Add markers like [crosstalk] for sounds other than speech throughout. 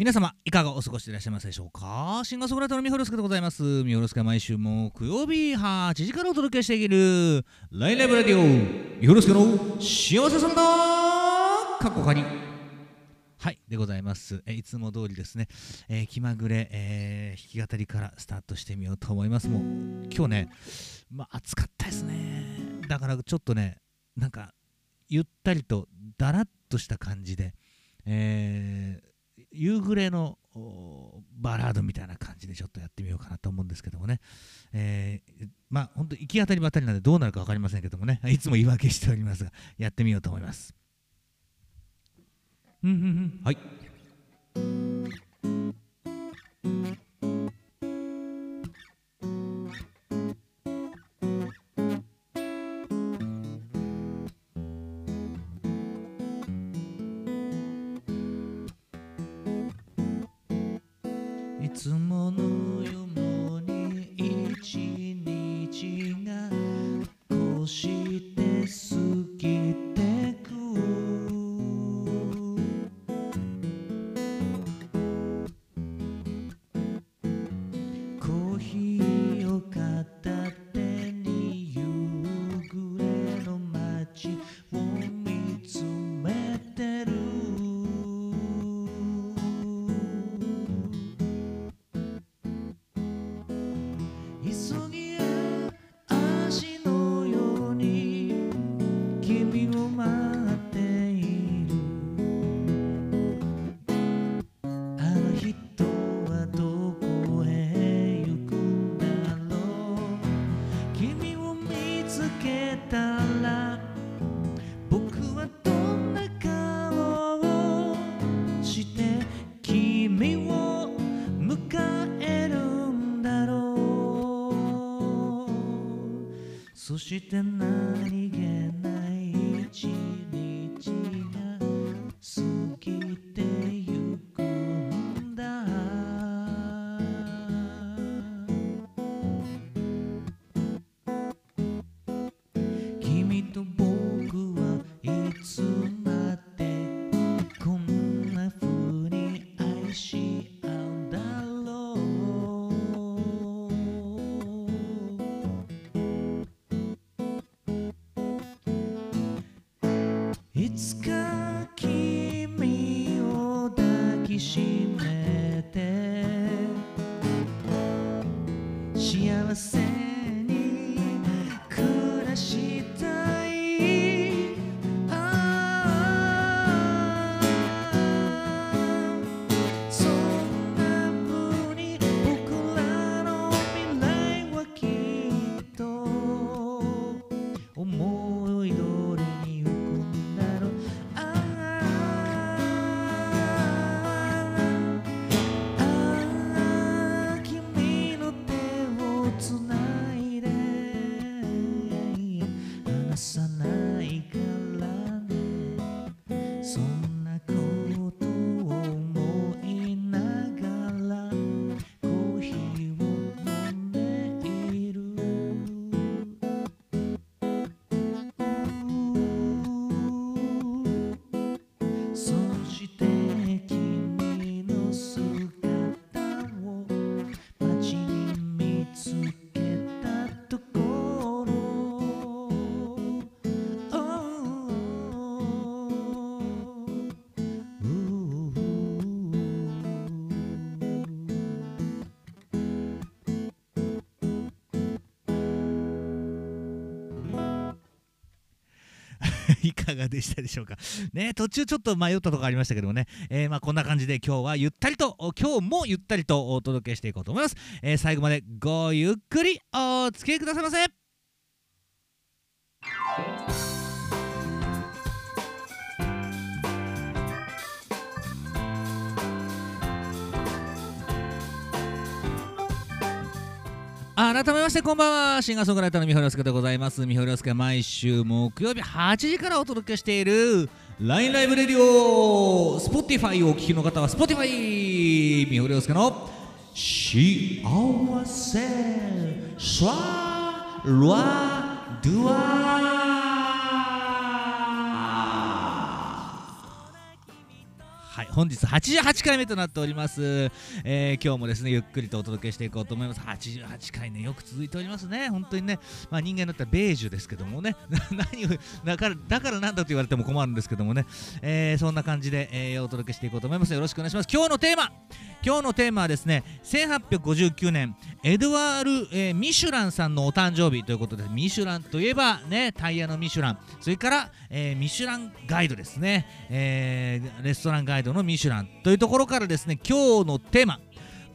皆様いかがお過ごしでいらっしゃいますでしょうか？シンガーソングライターのミホルスケでございます。ミホルスケは毎週木曜日8時からお届けしているライライブラディオ。ミホルスケの幸せサンダー。かっこかに。はいでございます。えいつも通りですね、えー気まぐれ、えー弾き語りからスタートしてみようと思います。もう今日ねまあ暑かったですね。だからちょっとねなんかゆったりとだらっとした感じで、えー夕暮れのバラードみたいな感じでちょっとやってみようかなと思うんですけどもね、えーまあ本当行き当たりばったりなんでどうなるか分かりませんけどもね。[laughs] いつも言い訳しておりますがやってみようと思います。うんうんうん。はい。して何気いかがでしたでしょうか？[laughs] ね、途中ちょっと迷ったとこありましたけどもね、えーまあこんな感じで今日はゆったりと、今日もゆったりとお届けしていこうと思います。えー最後までごゆっくりお付き合いくださいませ。改めましてこんばんは。シンガーソングライターの三堀洋介でございます。三堀洋介毎週木曜日8時からお届けしている LINE ライブレディオ Spotify をお聞きの方は Spotify 三堀洋介の幸せシャラドゥア本日88回目となっております、えー今日もですねゆっくりとお届けしていこうと思います。88回ねよく続いておりますね。本当にねまあ人間だったらベージュですけどもね。[laughs] 何をだからだからなんだと言われても困るんですけどもね、えーそんな感じで、えーお届けしていこうと思います。よろしくお願いします。今日のテーマ今日のテーマはですね1859年エドワール、えーミシュランさんのお誕生日ということでミシュランといえばねタイヤのミシュラン。それから、えーミシュランガイドですね、えーレストランガイドののミシュランというところからですね今日のテーマ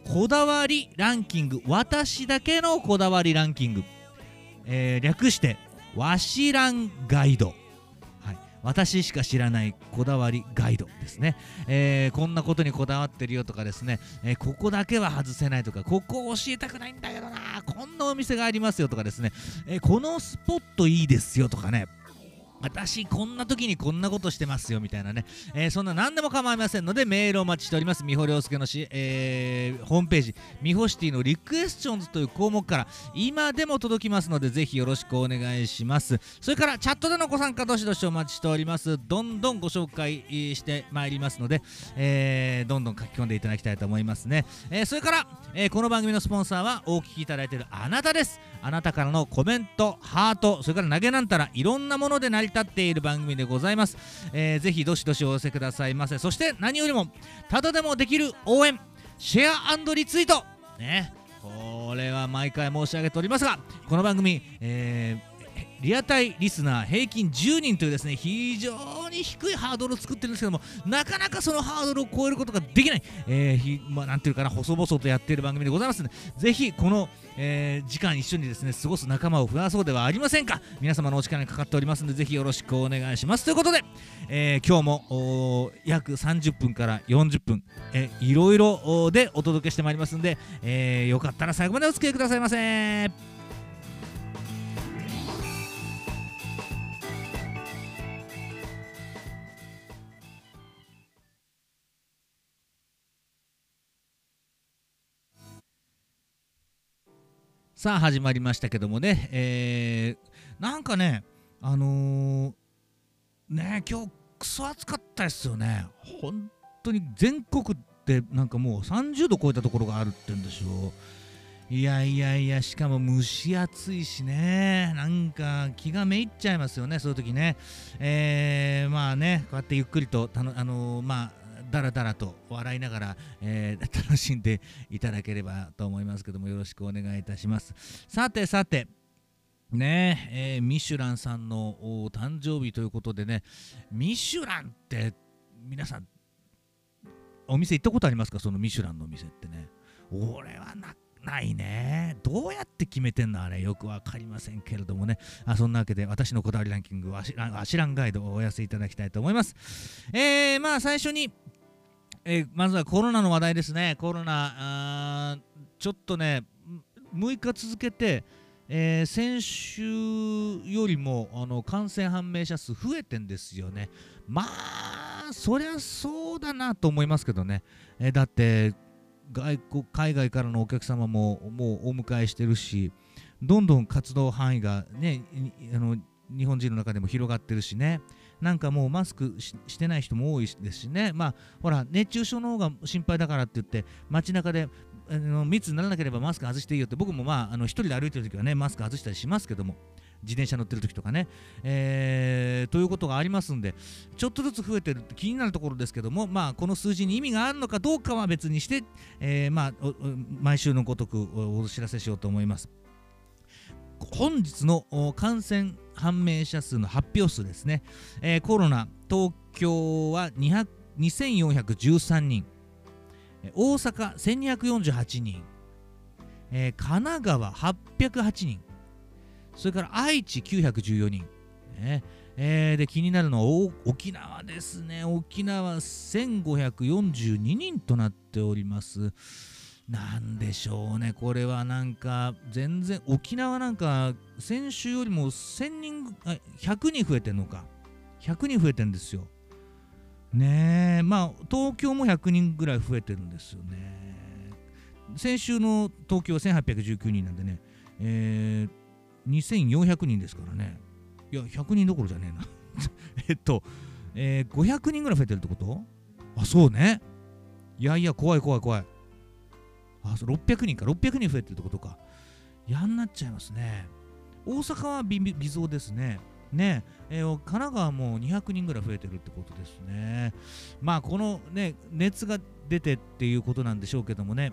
こだわりランキング。私だけのこだわりランキング、えー略してわしランガイド。はい、私しか知らないこだわりガイドですね、えーこんなことにこだわってるよとかですね、えーここだけは外せないとかここを教えたくないんだけどなこんなお店がありますよとかですね、えこのスポットいいですよとかね。私こんな時にこんなことしてますよみたいなね、えーそんな何でも構いませんのでメールをお待ちしております。みほりょうすけのし、えーホームページ。みほシティのリクエスチョンズという項目から今でも届きますのでぜひよろしくお願いします。それからチャットでのご参加どしどしお待ちしております。どんどんご紹介してまいりますので、えーどんどん書き込んでいただきたいと思いますね、えそれから、えこの番組のスポンサーはお聞きいただいているあなたです。あなたからのコメントハートそれから投げなんたらいろんなもので成りり立っている番組でございます、えーぜひどしどしお寄せくださいませ。そして何よりもただでもできる応援。シェアリツイート。ね。これは毎回申し上げておりますがこの番組、えーリアタイリスナー平均10人というですね非常に低いハードルを作ってるんですけどもなかなかそのハードルを超えることができない、えーひまあ、なんていうかな細々とやっている番組でございますのでぜひこの、えー時間一緒にですね過ごす仲間を増やそうではありませんか。皆様のお力にかかっておりますのでぜひよろしくお願いします。ということで、えー今日も約30分から40分、えーいろいろでお届けしてまいりますので、えーよかったら最後までお付き合いくださいませ。さあ始まりましたけどもね、えーなんかねあのーね今日クソ暑かったですよね。本当に全国でなんかもう30度超えたところがあるって言うんでしょういやいやいやしかも蒸し暑いしね。なんか気がめいっちゃいますよねそういう時ね。えーまあねこうやってゆっくりとたのあのーまあだらだらと笑いながら、えー [laughs] 楽しんでいただければと思いますけどもよろしくお願いいたします。さてさてねえーミシュランさんのお誕生日ということでねミシュランって皆さんお店行ったことありますか？そのミシュランのお店ってね。俺はなないね。どうやって決めてんの？あれよくわかりませんけれどもね。あそんなわけで私のこだわりランキングわしらんわしらんガイドをお寄せいただきたいと思います。えー、まあ最初にえーまずはコロナの話題ですね、コロナ、ちょっとね、6日続けて、えー先週よりもあの感染判明者数増えてんですよね。まあ、そりゃそうだなと思いますけどね。えーだって外国、海外からのお客様ももうお迎えしてるし、どんどん活動範囲がね、あの日本人の中でも広がってるしね。なんかもうマスクししてない人も多いですしね、まあ、ほら、熱中症の方が心配だからって言って、街中であの密にならなければマスク外していいよって、僕もまあ、あの一人で歩いてる時はね、マスク外したりしますけども、自転車乗ってる時とかね、えーということがありますんで、ちょっとずつ増えてるって気になるところですけども、まあ、この数字に意味があるのかどうかは別にして、えーまあ、毎週のごとくお知らせしようと思います。本日の感染判明者数の発表数ですね、えーコロナ東京は2413人。大阪1248人、えー神奈川808人。それから愛知914人、ねえーで気になるのは沖縄ですね。沖縄1542人となっております。なんでしょうね、これはなんか、全然、沖縄なんか、先週よりも1000人、あ100人増えてんのか、100人増えてるんですよ。ねえ、まあ、東京も100人ぐらい増えてるんですよね。先週の東京は1819人なんでね、えー、2400人ですからね。いや、100人どころじゃねえな。[laughs] えっと、えー500人ぐらい増えてるってこと？あそうねいやいや怖い怖い怖いあそう600人か。600人増えてるってことか。やんなっちゃいますね。大阪は微微増ですね。ね。えー神奈川も200人ぐらい増えてるってことですね。まあこのね熱が出てっていうことなんでしょうけどもね。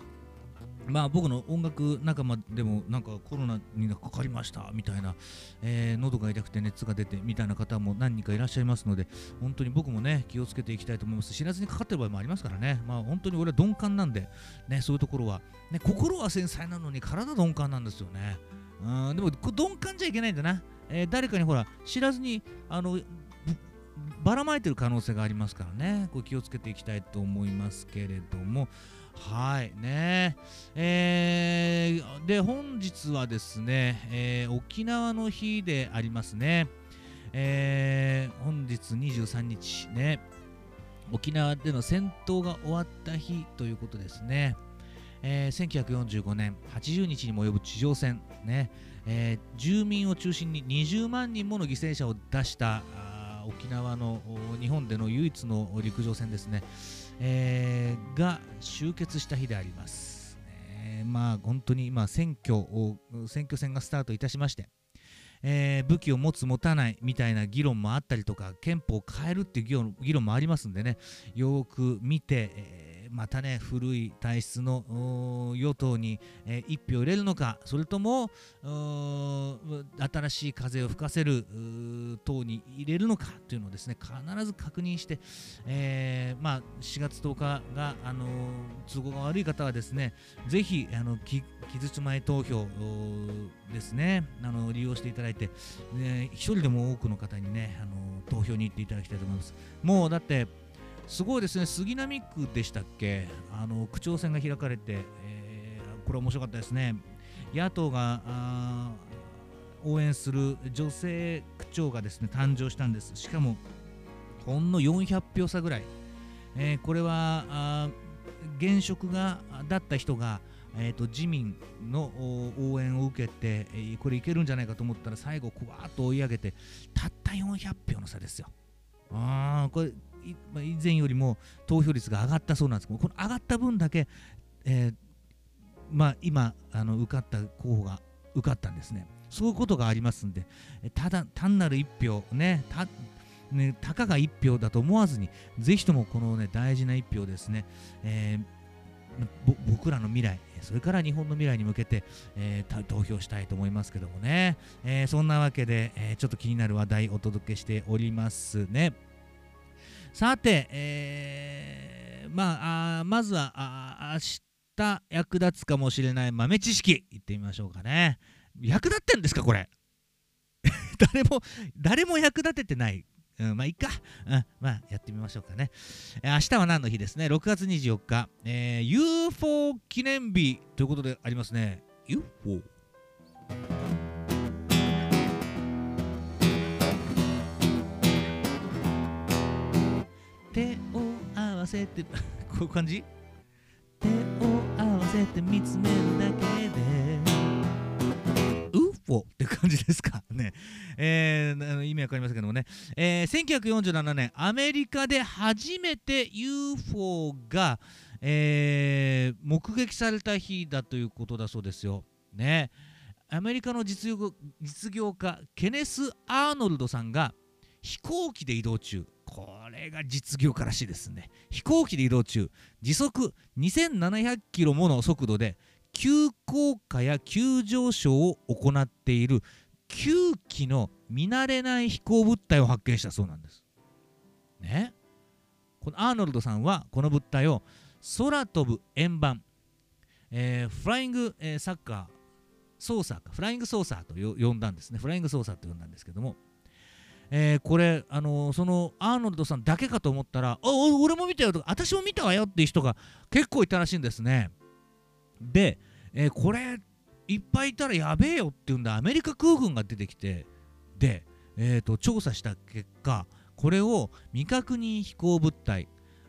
まあ僕の音楽仲間でもなんかコロナにかかりましたみたいな、えー喉が痛くて熱が出てみたいな方も何人かいらっしゃいますので本当に僕もね気をつけていきたいと思います。知らずにかかってる場合もありますからね。まあ本当に俺は鈍感なんでねそういうところは、ね、心は繊細なのに体鈍感なんですよね。うんでも鈍感じゃいけないんだな、えー誰かにほら知らずにあのばらまいてる可能性がありますからね。これ気をつけていきたいと思いますけれども。はいね。えーで本日はですね、えー沖縄の日でありますね、えー本日23日ね沖縄での戦闘が終わった日ということですね、えー1945年80日にも及ぶ地上戦ね、えー住民を中心に20万人もの犠牲者を出した沖縄の日本での唯一の陸上戦ですね、えーが終結した日であります。ねまあ本当に今選挙を選挙戦がスタートいたしまして、えー武器を持つ持たないみたいな議論もあったりとか憲法を変えるっていう議論もありますんでねよく見て、えーまたね古い体質の与党に、えー一票入れるのかそれとも新しい風を吹かせる党に入れるのかというのをですね必ず確認して、えーまあ、4月10日が、あの都合が悪い方はですねぜひあの期日前投票ですねあの利用していただいて、ね、一人でも多くの方にね、あの投票に行っていただきたいと思います。もうだってすごいですね。杉並区でしたっけ？あの区長選が開かれて、えーこれ面白かったですね。野党が応援する女性区長がですね誕生したんです。しかもほんの400票差ぐらい、えーこれは現職がだった人がえー、と自民の応援を受けて、えこれいけるんじゃないかと思ったら最後こわーっと追い上げてたった400票の差ですよ。あーこれ以前よりも投票率が上がったそうなんですけどこの上がった分だけ、えーまあ、今あの受かった候補が受かったんですね。そういうことがありますんで、ただ単なる1票ねたね、たかが1票だと思わずに、ぜひともこの、ね、大事な1票ですね、えー僕らの未来、それから日本の未来に向けて、えー投票したいと思いますけどもね、えーそんなわけで、えちょっと気になる話題お届けしておりますね。さて、えーまあ、あまずはあ明日役立つかもしれない豆知識いってみましょうかね。役立ってんですかこれ？[laughs] 誰も誰も役立ててない。うん、まあいいか、うん、まあやってみましょうかね。えー明日は何の日ですね ?6 月24日、えー UFO 記念日ということでありますね。UFO。手を合わせて [laughs] こういう感じ？手を合わせて見つめるだけで UFO って感じですか？[laughs] ね。えー意味わかりませんけどもね。えー1947年、アメリカで初めて UFO が、えー目撃された日だということだそうですよ。ね。アメリカの実業実業家、ケネス・アーノルドさんが飛行機で移動中。これが実業家らしいですね。飛行機で移動中、時速2700キロもの速度で急降下や急上昇を行っている9機の見慣れない飛行物体を発見したそうなんです。ね？このアーノルドさんはこの物体を空飛ぶ円盤、えーフライング、えーサッカー、ソーサーか、フライングソーサーと呼んだんですね。フライングソーサーと呼んだんですけども、えーこれ、あのーそのアーノルドさんだけかと思ったら、あ、俺も見たよとか、私も見たわよっていう人が結構いたらしいんですね。で、えーこれいっぱいいたらやべえよっていうんでアメリカ空軍が出てきてで、えーと調査した結果これを未確認飛行物体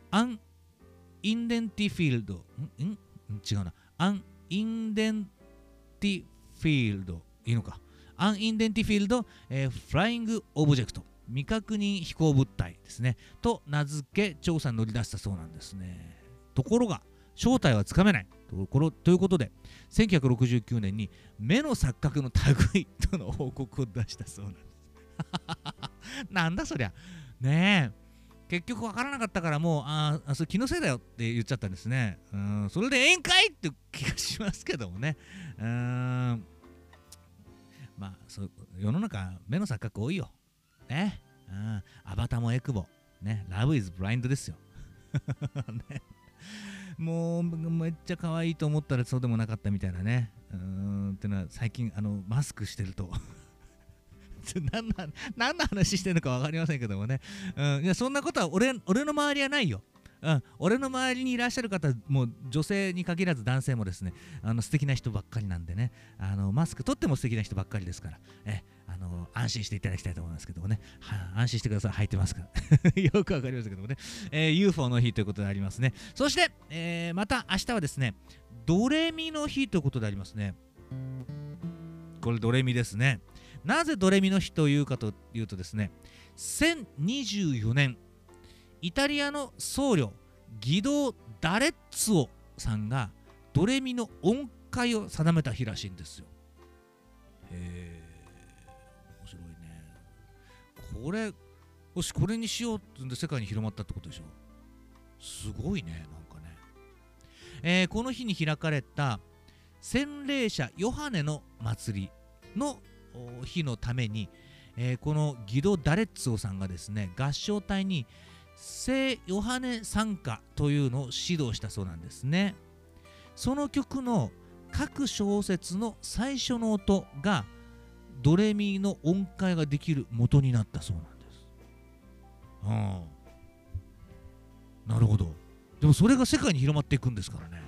unidentified んん？違うな。 unidentified いいのか。 unidentified、えー flying object 未確認飛行物体ですね。と名付け調査に乗り出したそうなんですね。ところが正体はつかめないところということで1969年に目の錯覚の類との報告を出したそうなんです。[laughs] なんだそりゃ。ねえ。結局分からなかったからもうああそれ気のせいだよって言っちゃったんですね。うん。それで宴会って気がしますけどもね。うん。まあそ世の中目の錯覚多いよ。ね。うん。アバタもエクボ。ね。ラブイズブラインドですよ。[laughs] ね。もうめっちゃ可愛いと思ったらそうでもなかったみたいなね。うんってのは最近あのマスクしてると。[laughs] 何の何の話してるのか分かりませんけどもね、うん、いやそんなことは俺俺の周りはないよ。うん、俺の周りにいらっしゃる方もう女性に限らず男性もですねあの素敵な人ばっかりなんでね。あのマスク取っても素敵な人ばっかりですから。えあの安心していただきたいと思いますけどもね、は安心してください。履いてますから。[laughs] よくわかりましたけどもね、えー、UFO の日ということでありますね。そして、えー、また明日はですねドレミの日ということでありますね。これドレミですね。なぜドレミの日というかというとですね1024年イタリアの僧侶ギド・ダレッツォさんがドレミの音階を定めた日らしいんですよ。へえ面白いね。これよしこれにしようってんで世界に広まったってことでしょ？すごいねなんかね、えー、この日に開かれた洗礼者ヨハネの祭りの日のために、えー、このギド・ダレッツォさんがですね合唱隊に聖ヨハネ賛歌というのを指導したそうなんですねその曲の各小説の最初の音がドレミの音階ができる元になったそうなんです。うん、なるほど。でもそれが世界に広まっていくんですからね。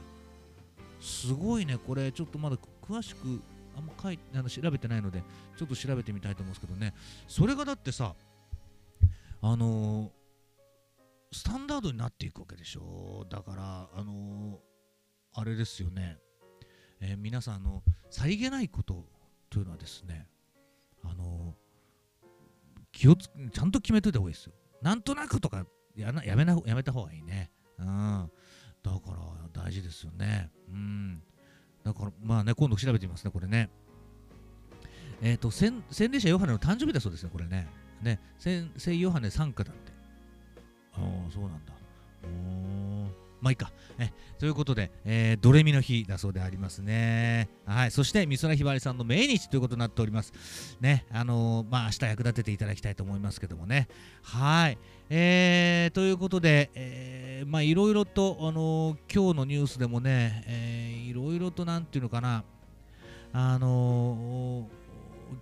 すごいね、これちょっとまだ詳しくあんま書いあの調べてないので、ちょっと調べてみたいと思うんですけどね、それがだってさ、あの、スタンダードになっていくわけでしょ。だから、あのー、あれですよね、えー、皆さん、あの、さりげないことというのはですね、あの気をつちゃんと決めといた方がいいですよ。なんとなくとかやなやめなやめた方がいいね。うん。だから大事ですよね。うん。だからまあね、今度調べてみますね、これね。えっ、ー、と、洗礼者ヨハネの誕生日だそうですね、これね。ね、聖ヨハネ参加だって。ああ、そうなんだ。まあいいか。えということで、えー、ドレミの日だそうでありますね。はい。そして、美空ひばりさんの命日ということになっております。ね。あのー、まあ明日役立てていただきたいと思いますけどもね。はい。えー、ということで、えー、まあいろいろと、あのー、今日のニュースでもね、えー、いろいろとなんていうのかな、あの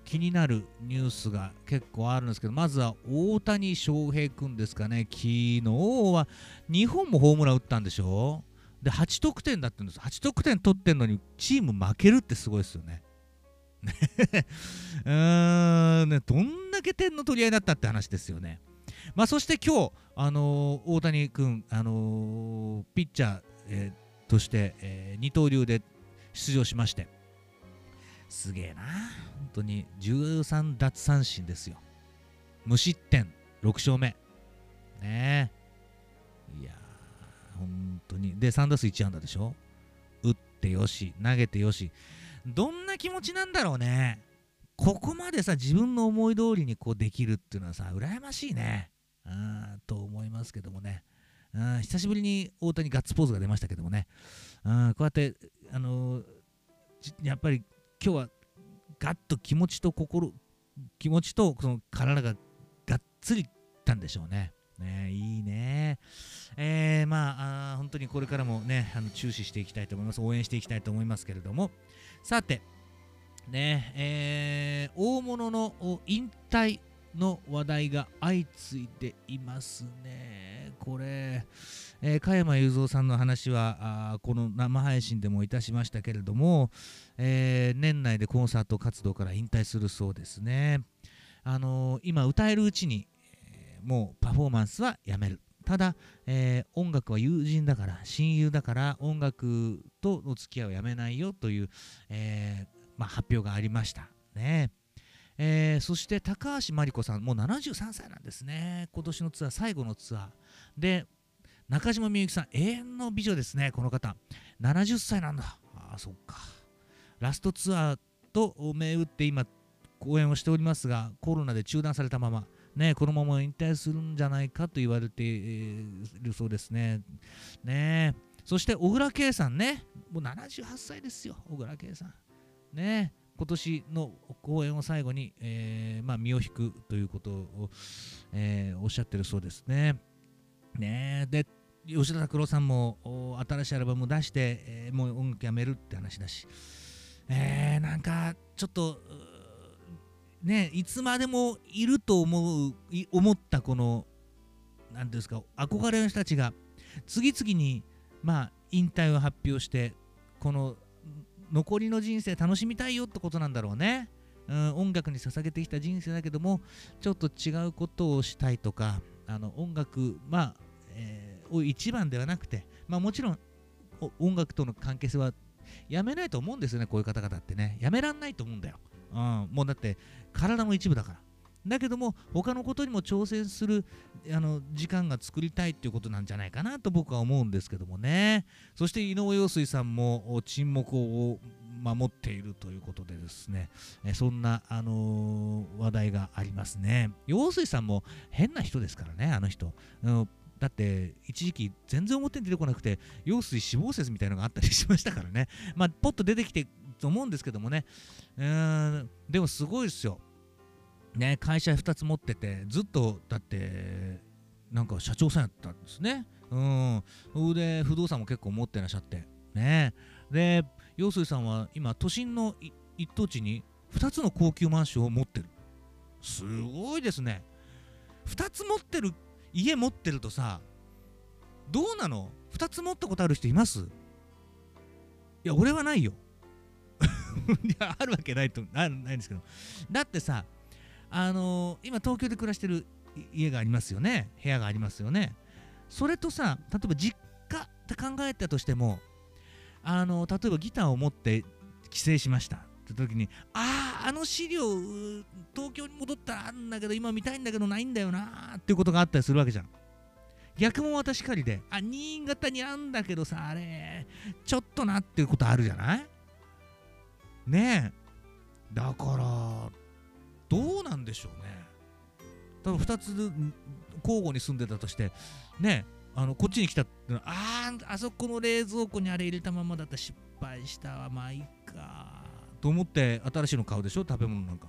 気になるニュースが結構あるんですけど、まずは大谷翔平君ですかね、昨日は2本もホームラン打ったんでしょ？で、8得点だったんです。8得点取ってんのにチーム負けるってすごいですよね。[laughs] うーんね、どんだけ点の取り合いだったって話ですよね。まあ、そして今日、あのー、大谷君、あのー、ピッチャー、えー、として、え、二刀流で出場しまして、すげえな。本当に13奪三振ですよ。無失点、6勝目。ねえ。いやー、本当に。で、3打数1安打でしょ打ってよし、投げてよし。どんな気持ちなんだろうね。ここまでさ、自分の思い通りにこうできるっていうのはさ、羨ましいね。うんと思いますけどもね。うん久しぶりに大谷ガッツポーズが出ましたけどもね。うんこうやって、あのー、やっぱり今日はガッと気持ちと心気持ちとその体ががっつりいったんでしょうね。ねいいね。えー、まああ本当にこれからもねあの注視していきたいと思います。応援していきたいと思いますけれどもさてねえー、大物の引退の話題が相次いでいますね。これ、えー、加山雄三さんの話はあこの生配信でもいたしましたけれども、えー、年内でコンサート活動から引退するそうですね。あのー、今歌えるうちに、えもうパフォーマンスはやめる。ただ、えー、音楽は友人だから親友だから音楽との付き合いをやめないよという、えーまあ、発表がありましたね。えーそして高橋真理子さんもう73歳なんですね。今年のツアー最後のツアー。で中島みゆきさん永遠の美女ですねこの方。70歳なんだ。あそっか。ラストツアーと銘打って今公演をしておりますがコロナで中断されたまま。ね、このまま引退するんじゃないかと言われているそうですね。ね。そして小倉圭さんね、もう78歳ですよ、小倉圭さん。ね。今年の公演を最後に、えーまあ、身を引くということを、えーおっしゃってるそうですね。ねで吉田拓郎さんも新しいアルバムを出して、えーもう音楽やめるって話だし、えーなんかちょっとねいつまでもいると思う思ったこの何ていうんですか憧れの人たちが次々にまあ引退を発表してこの残りの人生楽しみたいよってことなんだろうね。うん、音楽に捧げてきた人生だけどもちょっと違うことをしたいとかあの音楽まあ、えーを一番ではなくてまあもちろん音楽との関係性はやめないと思うんですよねこういう方々ってね。やめらんないと思うんだよ、うん、もうだって体の一部だから。だけども他のことにも挑戦するあの時間が作りたいっていうことなんじゃないかなと僕は思うんですけどもね。そして井上陽水さんも沈黙を守っているということでですね。そんな、あのー話題がありますね。陽水さんも変な人ですからねあの人、うんだって一時期全然表に出てこなくて陽水死亡説みたいなのがあったりしましたからね。まあポッと出てきてと思うんですけどもね。うんでもすごいですよ。ね会社2つ持っててずっとだってなんか社長さんやったんですね。うん。それで不動産も結構持ってらっしゃって。ね。で陽水さんは今都心の一等地に2つの高級マンションを持ってる。すごいですね。2つ持ってる家持ってるとさどうなの？2つ持ったことある人います？いや俺はないよ。[laughs] いやあるわけないとなないんですけど。だってさあの今東京で暮らしてる家がありますよね。部屋がありますよね。それとさ例えば実家って考えたとしてもあの例えばギターを持って帰省しました。って時にあああの資料東京に戻ったらあるんだけど今見たいんだけどないんだよなー。っていうことがあったりするわけじゃん。逆も私かりであ新潟にあんだけどさあれちょっとなっていうことあるじゃない？ねえ。だからどうなんでしょうね。多分2つ交互に住んでたとしてねあのこっちに来たってのはああそこの冷蔵庫にあれ入れたままだったら失敗したわまあいいかと思って新しいの買うでしょ食べ物なんか。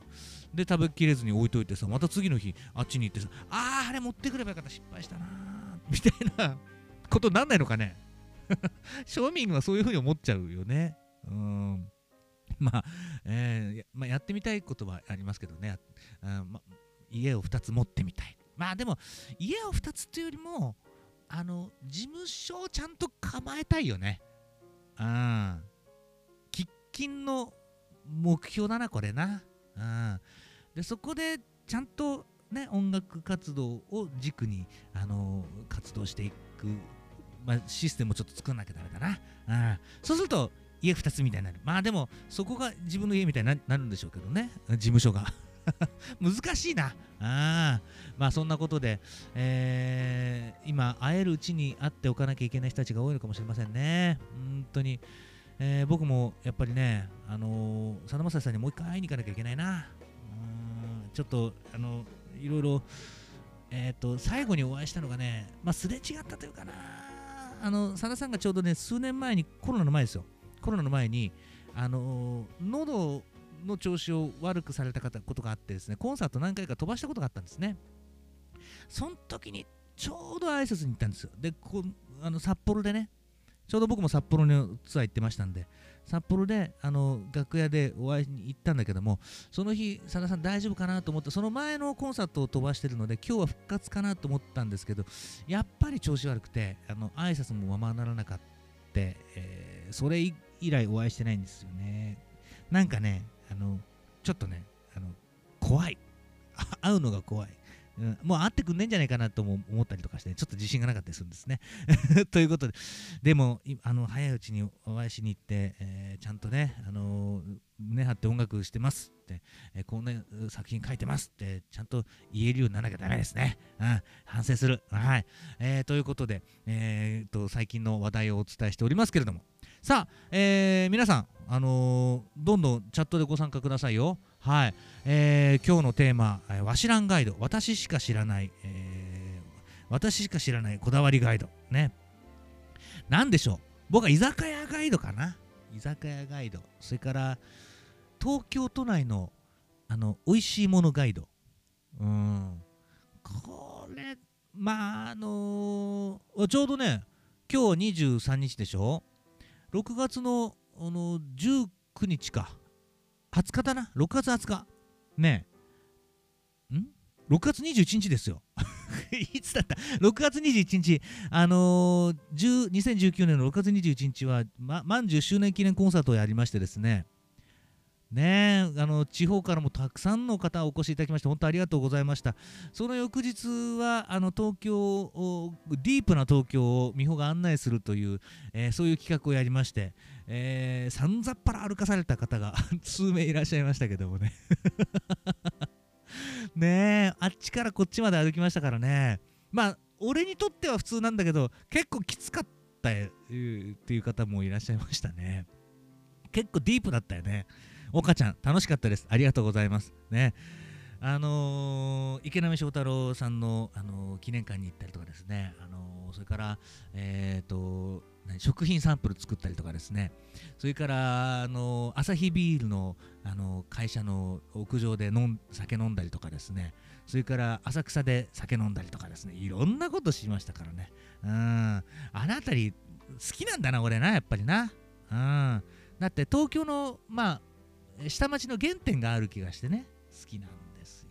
で食べきれずに置いといてさまた次の日あっちに行ってさあーあれ持ってくればよかった失敗したなーみたいなことなんないのかね。[laughs] 庶民はそういうふうに思っちゃうよね。うん。[laughs] まあ、えーまあ、やってみたいことはありますけどね、あま、家を2つ持ってみたい。まあでも家を2つっていうよりもあの事務所をちゃんと構えたいよね。うん。喫緊の目標だなこれな。うん。でそこでちゃんとね音楽活動を軸にあの活動していく、まあ、システムをちょっと作らなきゃダメだな、うん、そうすると家2つみたいになる。まあでもそこが自分の家みたいになるんでしょうけどね。事務所が。[laughs] 難しいな。あまあそんなことで、えー今会えるうちに会っておかなきゃいけない人たちが多いのかもしれませんね。本当に、えー僕もやっぱりねあのさだまさしさんにもう一回会いに行かなきゃいけないな。うん。ちょっとあのいろいろえっ、と最後にお会いしたのがねまあすれ違ったというかな。あのさださんがちょうどね数年前にコロナの前ですよ。コロナの前にあのー喉の調子を悪くされたことがあってですねコンサート何回か飛ばしたことがあったんですね。その時にちょうど挨拶に行ったんですよ。でこあの札幌でねちょうど僕も札幌のツアー行ってましたんで札幌であの楽屋でお会いに行ったんだけどもその日さださん大丈夫かなと思ってその前のコンサートを飛ばしてるので今日は復活かなと思ったんですけどやっぱり調子悪くてあの挨拶もままならなかった、えーそれ以来お会いしてないんですよねなんかねあのちょっとねあの怖い会うのが怖いうん、もう会ってくんねえんじゃないかなとも思ったりとかしてちょっと自信がなかったりするんですね。[laughs] ということででもあの早いうちにお会いしに行って、えーちゃんとね、あのー胸張って音楽してますって、えーこんな作品書いてますってちゃんと言えるようにならなきゃダメですね。うん、反省する。はい、えーということで、えーと最近の話題をお伝えしておりますけれどもさあ、えー皆さん、あのーどんどんチャットでご参加くださいよ。はい、えー今日のテーマ、えーわしらんガイド、私しか知らない、えー私しか知らないこだわりガイド。ね。なんでしょう？僕は居酒屋ガイドかな。居酒屋ガイド。それから、東京都内の、あの、美味しいものガイド。うん。これ、まあ、あのーちょうどね、今日23日でしょ？?6 月の、あの19日か。20日だな。6月20日。ねえ。ん ?6 月21日ですよ。[laughs] いつだった ?6 月21日、あのー2019年の6月21日は、ま、満10周年記念コンサートをやりましてですね、ねあの地方からもたくさんの方お越しいただきまして本当ありがとうございました。その翌日はあの東京をディープな東京を美穂が案内するという、えーそういう企画をやりまして、えー、さんざっぱら歩かされた方が [laughs] 数名いらっしゃいましたけどもね。[laughs] ねえあっちからこっちまで歩きましたからね。まあ俺にとっては普通なんだけど結構きつかったっていう方もいらっしゃいましたね。結構ディープだったよね。岡ちゃん楽しかったです。ありがとうございます。ね。あのー池波正太郎さんの、あのー記念館に行ったりとかですね、あのーそれから、えー、と食品サンプル作ったりとかですね。それから、あのーアサヒビールの、あのー会社の屋上で飲ん酒飲んだりとかですね。それから浅草で酒飲んだりとかですね。いろんなことしましたからね。うん。あの辺り好きなんだな俺なやっぱりな。うん。だって東京のまあ下町の原点がある気がしてね。好きなんですよ。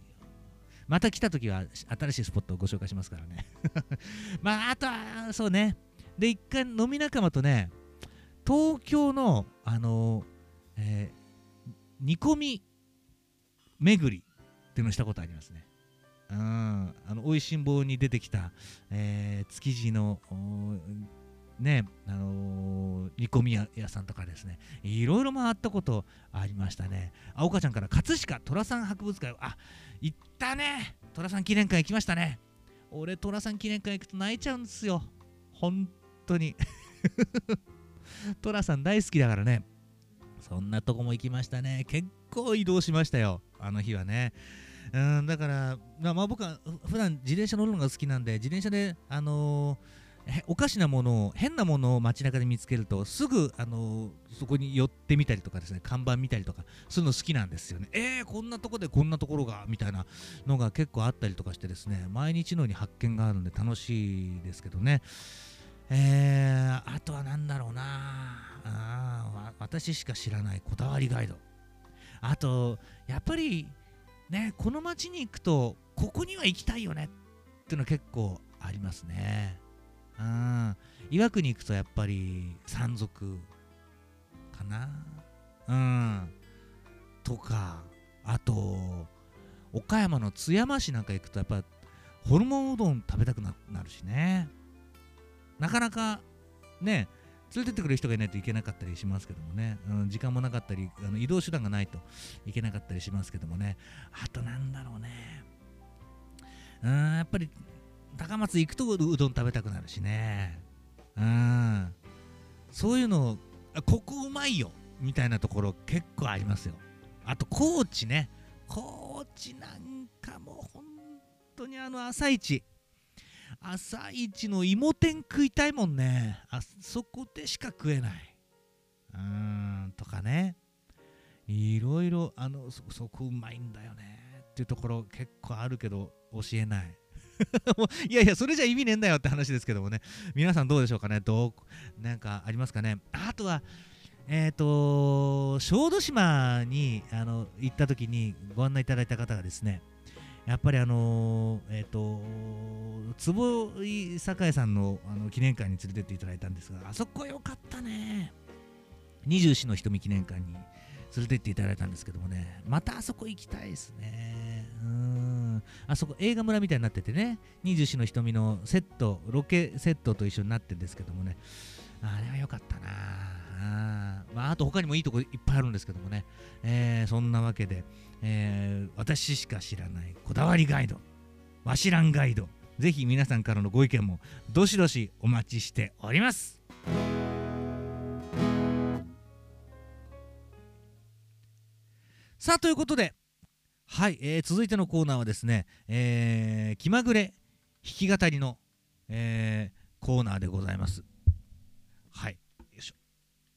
また来た時は新しいスポットをご紹介しますからね。[laughs] まああとはそうね。で一回飲み仲間とね東京のあのえー煮込み巡りっていうのをしたことありますね。うん。あの美味しん坊に出てきた、えー築地のねあのー煮込み屋さんとかですねいろいろ回ったことありましたね。あ岡ちゃんから葛飾寅さん博物館。あ行ったね。寅さん記念館行きましたね。俺寅さん記念館行くと泣いちゃうんですよ。本当に。寅さん大好きだからね。そんなとこも行きましたね。結構移動しましたよ。あの日はね。うんだからまあ僕は普段自転車乗るのが好きなんで自転車であのーおかしなものを変なものを街中で見つけるとすぐ、あのーそこに寄ってみたりとかですね看板見たりとかそういうの好きなんですよね。えー、こんなとこでこんなところがみたいなのが結構あったりとかしてですね毎日のように発見があるんで楽しいですけどね。えー、あとは何だろうな。あ私しか知らないこだわりガイド。あとやっぱりねこの街に行くとここには行きたいよねっていうのは結構ありますね。うん。岩国行くとやっぱり山賊かな。うん。とかあと岡山の津山市なんか行くとやっぱホルモンうどん食べたくななるしね。なかなかね連れてってくれる人がいないといけなかったりしますけどもね、うん、時間もなかったりあの移動手段がないといけなかったりしますけどもね。あとなんだろうね。うんやっぱり高松行くとうどん食べたくなるしね。うん。そういうのここうまいよみたいなところ結構ありますよ。あと高知ね。高知なんかもう本当にあの朝市。朝一の芋天食いたいもんね。あそこでしか食えない。うーんとかね。いろいろあのそそこうまいんだよねっていうところ結構あるけど教えない。[laughs] いやいやそれじゃ意味ねえんだよって話ですけどもね。皆さんどうでしょうかね？どうなんかありますかね？あとはえっ、と小豆島にあの行った時にご案内いただいた方がですねやっぱりあのえっ、と坪井栄さんのあの記念館に連れてっていただいたんですがあそこ良かったね。二十四の瞳記念館に連れてっていただいたんですけどもね。またあそこ行きたいですね。うん。あそこ映画村みたいになっててね。24の瞳のセットロケセットと一緒になってるんですけどもね。あれは良かったな。あ,、まあ、あと他にもいいとこいっぱいあるんですけどもね、えー、そんなわけで、えー、私しか知らないこだわりガイド。わしらんガイド。ぜひ皆さんからのご意見もどしどしお待ちしております。さあということではい、えー、続いてのコーナーはですね、えー、気まぐれ弾き語りの、えー、コーナーでございます。はいよいしょ。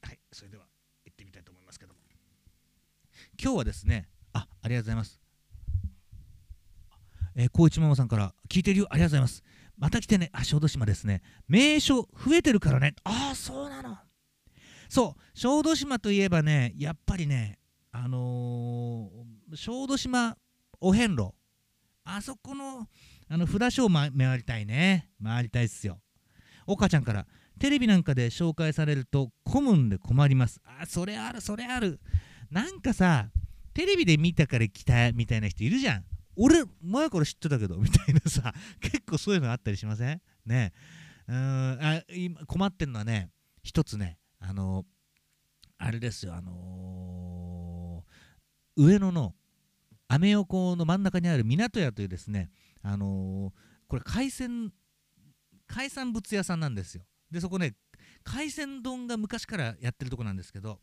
はいそれでは行ってみたいと思いますけども。今日はですねあありがとうございます。えー、高一ママさんから聞いてるよ。ありがとうございます。また来てねあ小豆島ですね。名所増えてるからね。ああそうなの。そう小豆島といえばねやっぱりねあのー、小豆島お遍路。あそこのあの札所を、ま、回りたいね。回りたいっすよ。岡ちゃんからテレビなんかで紹介されると混むんで困ります。あそれあるそれある。なんかさテレビで見たから来たみたいな人いるじゃん。俺前から知ってたけどみたいなさ [laughs] 結構そういうのあったりしません？ね。うんあ今困ってんのはね一つねあのあれですよあのー、上野のアメ横の真ん中にある港屋というですねあのー、これ海鮮海産物屋さんなんですよ。でそこね海鮮丼が昔からやってるとこなんですけど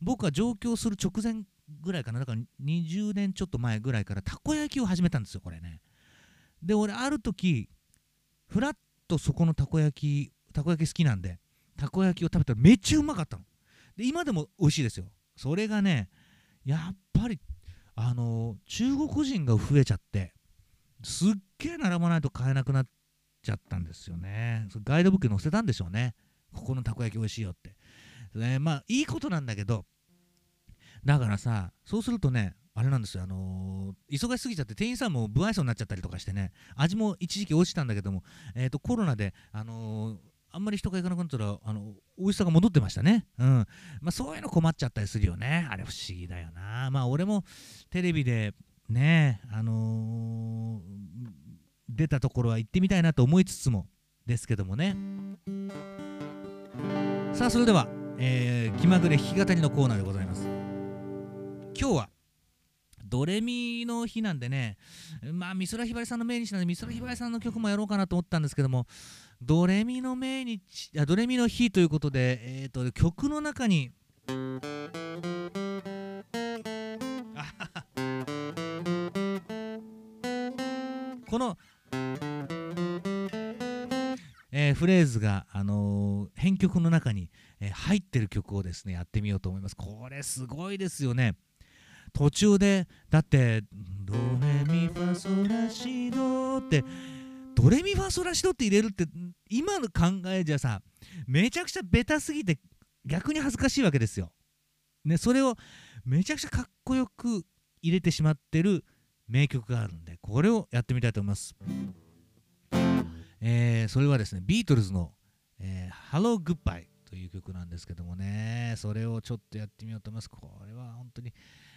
僕は上京する直前ぐらいかなだから20年ちょっと前ぐらいからたこ焼きを始めたんですよこれね。で俺ある時ふらっとそこのたこ焼きたこ焼き好きなんでたこ焼きを食べたらめっちゃうまかったの。で今でも美味しいですよ。それがねやっぱりあの中国人が増えちゃってすっげえ並ばないと買えなくなっちゃったんですよね。ガイドブックに載せたんでしょうね。ここのたこ焼き美味しいよって。ね、まあいいことなんだけどだからさそうするとねあれなんですよ、あのー、忙しすぎちゃって店員さんも不愛想になっちゃったりとかしてね味も一時期落ちたんだけども、えーと、コロナで、あのー、あんまり人が行かなくなったらあの美味しさが戻ってましたね、うん。まあ、そういうの困っちゃったりするよね。あれ不思議だよな。まあ俺もテレビでねあのー、出たところは行ってみたいなと思いつつもですけどもね。さあそれではえー、気まぐれ弾き語りのコーナーでございます。今日はドレミの日なんでね。まあ美空ひばりさんの命日なんで美空ひばりさんの曲もやろうかなと思ったんですけどもドレミの命日あドレミの日ということで、えーと、曲の中に [laughs] このえー、フレーズが、あのー、編曲の中に、えー、入ってる曲をですねやってみようと思います。これすごいですよね。途中でだってドレミファソラシドってドレミファソラシドって入れるって今の考えじゃさめちゃくちゃベタすぎて逆に恥ずかしいわけですよ。ね、それをめちゃくちゃかっこよく入れてしまってる名曲があるんでこれをやってみたいと思います。えー、それはですねビートルズの、えー、Hello Goodbye という曲なんですけどもねそれをちょっとやってみようと思いますこれは本当に、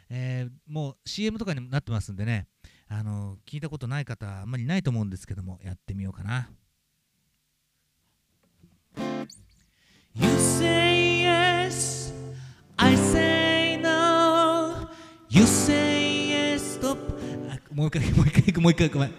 えー、もう CM とかにもなってますんでねあの聞いたことない方あんまりないと思うんですけどもやってみようかな。You say yes I say no. You say yes stop. もう一回もう一回もう一回ごめん。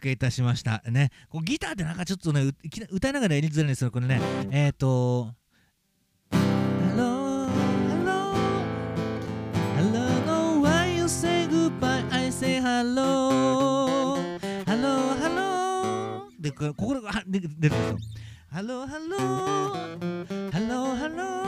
けいたしました。ね、こうギターってなんかちょっとね、いきな歌いながらやりづらいんですよ、これね。えっ、ー、と、Hello, hello, hello, no, why you say goodbye, I say hello, hello, hello. で、こここが出るんですよ。Hello, hello, hello, hello,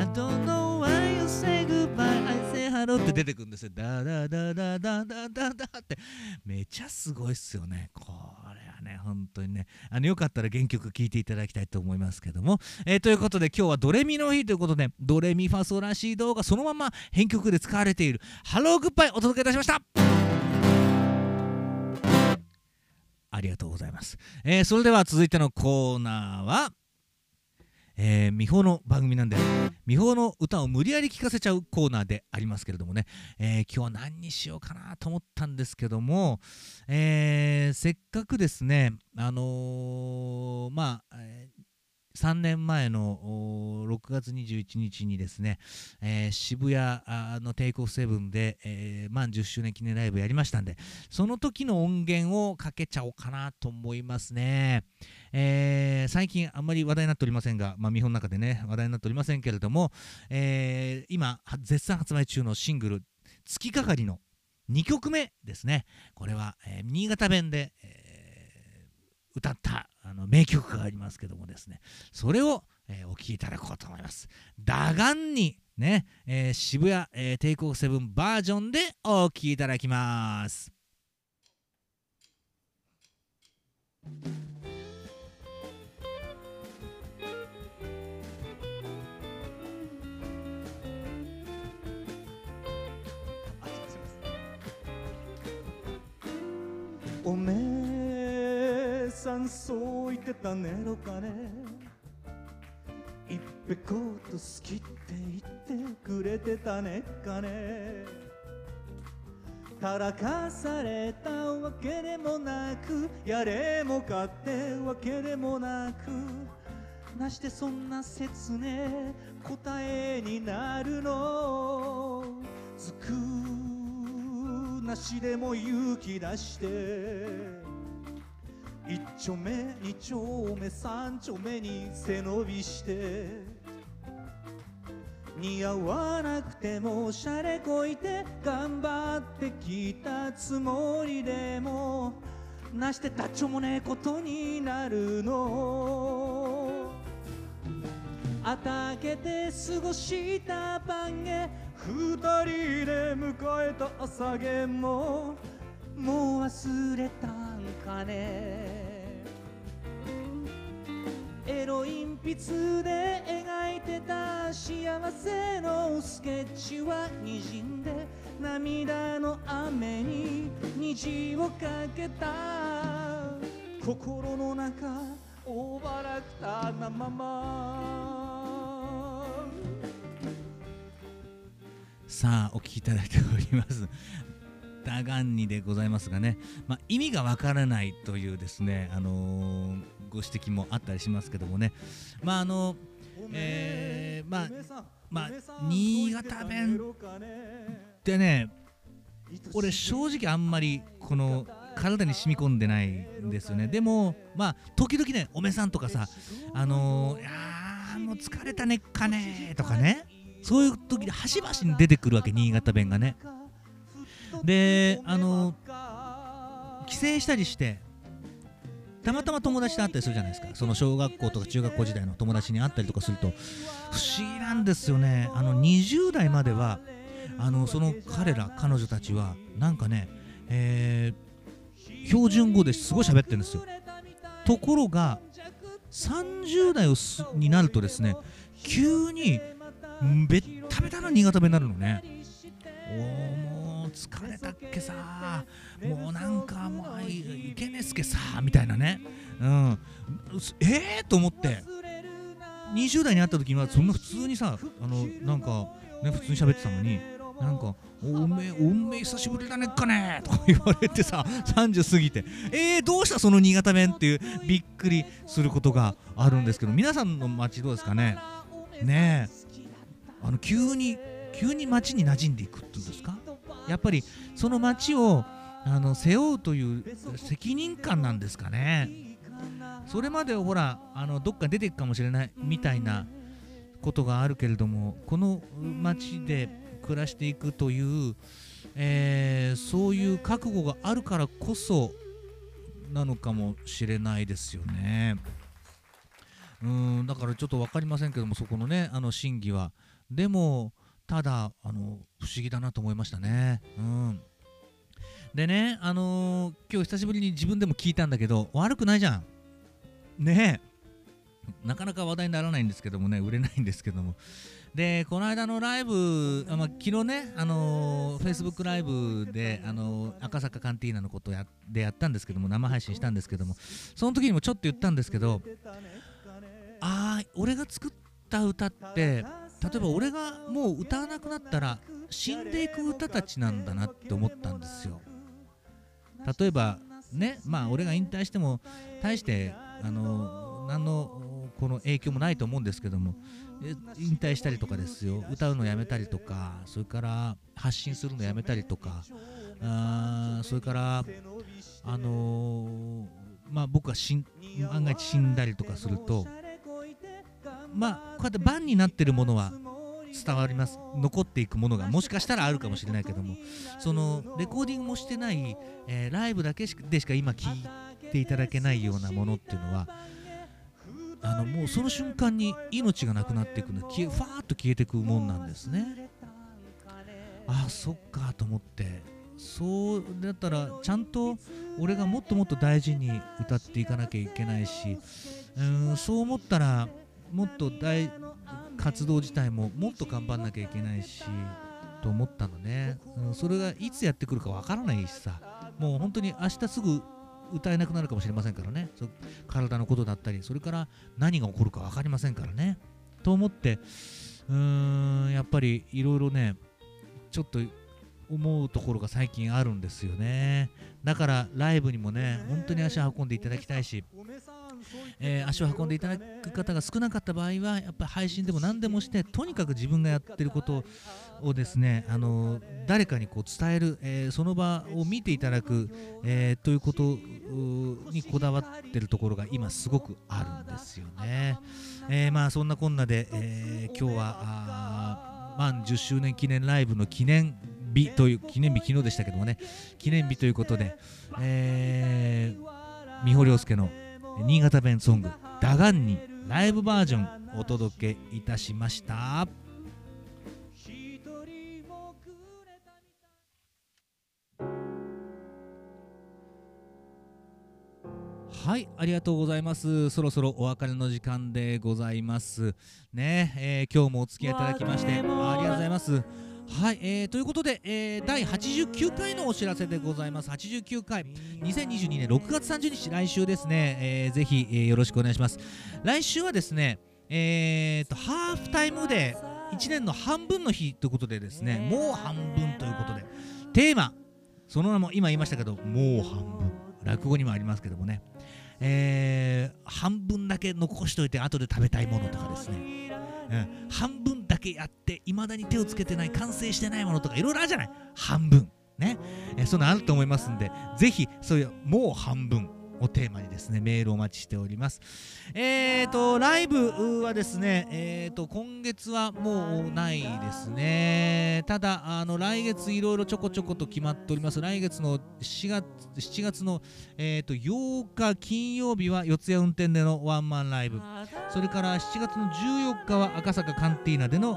I don't know why you say goodbye, I say hello って出てくるんですよ。ダダダダダダダダって。めちゃすごいっすよね。これはね、本当にね。あのよかったら原曲聴いていただきたいと思いますけども。えーということで今日はドレミの日ということで、ドレミファソらしい動画そのまま編曲で使われているハローグッバイお届けいたしました。ありがとうございます。えーそれでは続いてのコーナーは、えー、美穂の番組なんで美穂の歌を無理やり聴かせちゃうコーナーでありますけれどもね、えー今日は何にしようかなと思ったんですけども、えーせっかくですねあのまあ、え3年前の6月21日にですね、えー渋谷のテイクオフセブンで、えー満10周年記念ライブやりましたんでその時の音源をかけちゃおうかなと思いますね。えー最近あんまり話題になっておりませんが、まあ、見本の中でね話題になっておりませんけれども、え今絶賛発売中のシングル「月かかり」の2曲目ですねこれは、え新潟弁で、え歌ったあの名曲がありますけどもですねそれを、えーお聴きいただこうと思います。打眼にね、えー渋谷、えー、テイクオフセブンバージョンでお聴きいただきます。お姉さんそう言ってたねろかね。一ぺこと好きって言ってくれてたねかね。たらかされたわけでもなくやれもかってわけでもなくなしてそんな説ね答えになるの？つくなしでも勇気出して。一丁目二丁目三丁目に背伸びして似合わなくてもしゃれこいて頑張ってきたつもりでもなしてたちょもねえことになるの。あたけて過ごした晩へ二人で迎えた朝げももう忘れた。かねエロ鉛筆で描いてた幸せのスケッチはにじんで涙の雨に虹をかけた。心の中オーバーラクターなまま。さあお聞きいただいております。ダガンニでございますがね、まあ、意味がわからないというですね、あのーご指摘もあったりしますけどもね。まああのえーまあまあ新潟弁でね俺正直あんまりこの体に染み込んでないんですよね。でもまあ時々ねおめさんとかさあのー、いやーもう疲れたねっかねとかね。そういう時端々に出てくるわけ新潟弁がねであの帰省したりしてたまたま友達と会ったりするじゃないですか。その小学校とか中学校時代の友達に会ったりとかすると不思議なんですよね。あの20代まではあのその彼ら彼女たちはなんかね、えー標準語ですごい喋ってるんですよ。ところが30代をになるとですね急にべったべたな新潟弁になるのね。お疲れたっけさ。もうなんかもういいけねえすけさみたいなね。うん。えー、と思って。20代に会った時にはそんな普通にさあのなんかね普通に喋ってたのになんか「おめえおめえ久しぶりだねっかね」とか言われてさ30過ぎて「えー、どうした？その新潟弁」っていうびっくりすることがあるんですけど皆さんの街どうですかね？ねえ。あの急に急に街に馴染んでいくっていうんですか？やっぱりその街をあの背負うという責任感なんですかねそれまでほらあのどっか出ていくかもしれないみたいなことがあるけれどもこの街で暮らしていくという、えーそういう覚悟があるからこそなのかもしれないですよね。うんだからちょっと分かりませんけどもそこのねあの真偽はでもただあの不思議だなと思いましたね。うんでね、あのー今日久しぶりに自分でも聞いたんだけど悪くないじゃん。ねえなかなか話題にならないんですけどもね売れないんですけどもでこの間のライブ、あまあ、昨日ね、あのー、Facebook ライブで、あのー赤坂カンティーナのことやでやったんですけども生配信したんですけどもその時にもちょっと言ったんですけどあー俺が作った歌って例えば俺がもう歌わなくなったら死んでいく歌たちなんだなって思ったんですよ。例えばねまあ俺が引退しても大してあの何のこの影響もないと思うんですけども引退したりとかですよ。歌うのやめたりとかそれから発信するのやめたりとかあーそれからあのーまあ僕が死ん万が一死んだりとかするとまあこうやってバンになってるものは伝わります。残っていくものがもしかしたらあるかもしれないけども。そのレコーディングもしてない、えーライブだけでしか今聞いていただけないようなものっていうのはあのもうその瞬間に命がなくなっていくの消えファーッと消えていくもんなんですね。あそっかと思って。そうだったらちゃんと俺がもっともっと大事に歌っていかなきゃいけないしうんそう思ったらもっと大活動自体ももっと頑張んなきゃいけないしと思ったのね、うん、それがいつやってくるかわからないしさ。もう本当に明日すぐ歌えなくなるかもしれませんからね。そ体のことだったりそれから何が起こるか分かりませんからね。と思ってうーんやっぱりいろいろねちょっと思うところが最近あるんですよね。だからライブにもね本当に足を運んでいただきたいしえー足を運んでいただく方が少なかった場合はやっぱり配信でも何でもしてとにかく自分がやってることをですね、あの誰かにこう伝える、えーその場を見ていただく、えーということにこだわってるところが今すごくあるんですよね。えーまあそんなこんなで、えー今日はあー満10周年記念ライブの記念日という記念日昨日でしたけどもね記念日ということで、えー、三保亮介の新潟弁ソング「ダガンにライブバージョンお届けいたしました。はいありがとうございます。そろそろお別れの時間でございます。ねえー今日もお付き合いいただきましてありがとうございますはい、えー、ということで、えー、第89回のお知らせでございます。89回、2022年6月30日、来週ですね、えー、ぜひ、えー、よろしくお願いします。来週はですね、えーと、ハーフタイムで1年の半分の日ということでですね、もう半分ということで、テーマ、その名も今言いましたけど、もう半分、落語にもありますけどもね、えー、半分だけ残しといて後で食べたいものとかですね、うん、半分けやっていまだに手をつけてない完成してないものとかいろいろあるじゃない。半分。ね、え、そんなあると思いますんでぜひそういうもう半分。をテーマにですねメールお待ちしております。えーとライブはですねえーと今月はもうないですね。ただあの来月いろいろちょこちょこと決まっております。来月の4月7月のえーと8日金曜日は四谷運転でのワンマンライブ。それから7月の14日は赤坂カンティーナでの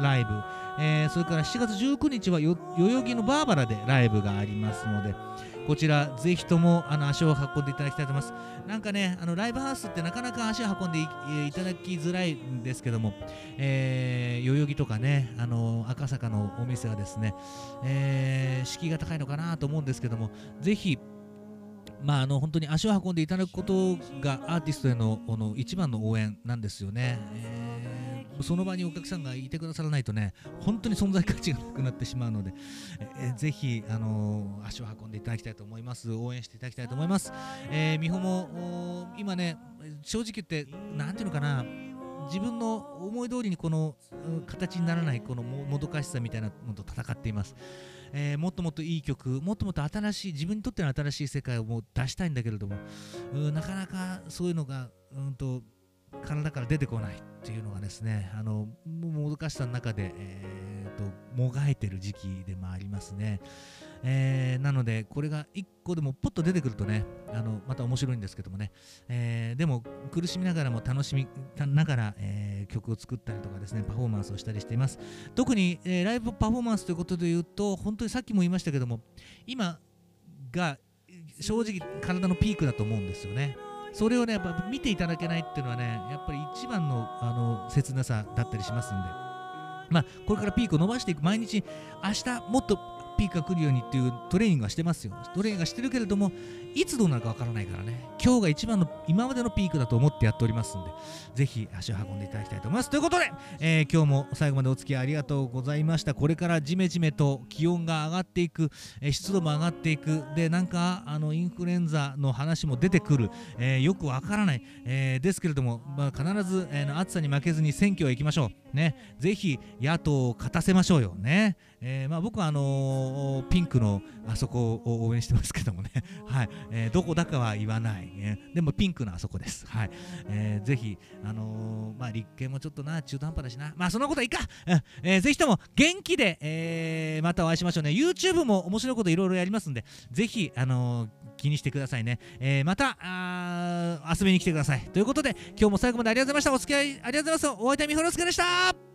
ライブ、えー、それから7月19日は代々木のバーバラでライブがありますので。こちらぜひともあの足を運んでいただきたいと思います。なんかねあのライブハウスってなかなか足を運んでいただきづらいんですけども、えー、代々木とかねあの赤坂のお店はですね、えー、敷居が高いのかなと思うんですけどもぜひまあ、あの本当に足を運んでいただくことがアーティストへのの一番の応援なんですよね、えー、その場にお客さんがいてくださらないとね本当に存在価値がなくなってしまうので、えー、ぜひ、あのー、足を運んでいただきたいと思います応援していただきたいと思います、えー、美穂も今ね正直言って何ていうのかな自分の思い通りにこの形にならないこのもどかしさみたいなのと戦っています。えー、もっともっといい曲もっともっと新しい自分にとっての新しい世界をもう出したいんだけれどもなかなかそういうのが、うんと、体から出てこないっていうのがですねあのもどかしさの中で、えーと、もがいてる時期でもありますね。えー、なのでこれが1個でもポッと出てくるとねあのまた面白いんですけどもね、えー、でも苦しみながらも楽しみながら、えー、曲を作ったりとかですねパフォーマンスをしたりしています。特に、え、ライブパフォーマンスということで言うと本当にさっきも言いましたけども今が正直体のピークだと思うんですよね。それをねやっぱ見ていただけないっていうのはねやっぱり一番のあの切なさだったりしますんで。まあ、これからピークを伸ばしていく。毎日明日もっとピークが来るようにっていうトレーニングはしてますよ。トレーニングはしてるけれどもいつどうなるかわからないからね。今日が一番の今までのピークだと思ってやっておりますんでぜひ足を運んでいただきたいと思います。ということで、えー、今日も最後までお付き合いありがとうございました。これからジメジメと気温が上がっていく、えー、湿度も上がっていく。でなんかあのインフルエンザの話も出てくる、えー、よくわからない、えですけれども、まあ、必ず、え暑さに負けずに選挙へ行きましょう。ねぜひ野党を勝たせましょうよね。えー、まあ、僕はあのー、ピンクのあそこを応援してますけどもね、はい。えー、どこだかは言わない、ね、でもピンクのあそこです、はい。えー、ぜひ、あのまあ、立憲もちょっとな中途半端だしな、まあそんなことはいいか、うん。えー、ぜひとも元気で、えまたお会いしましょうね、YouTube も面白いこといろいろやりますんで、ぜひ、あの気にしてくださいね、えまた遊びに来てください。ということで、今日も最後までありがとうございました。お付き合いありがとうございます。お相手はみほろすけでした。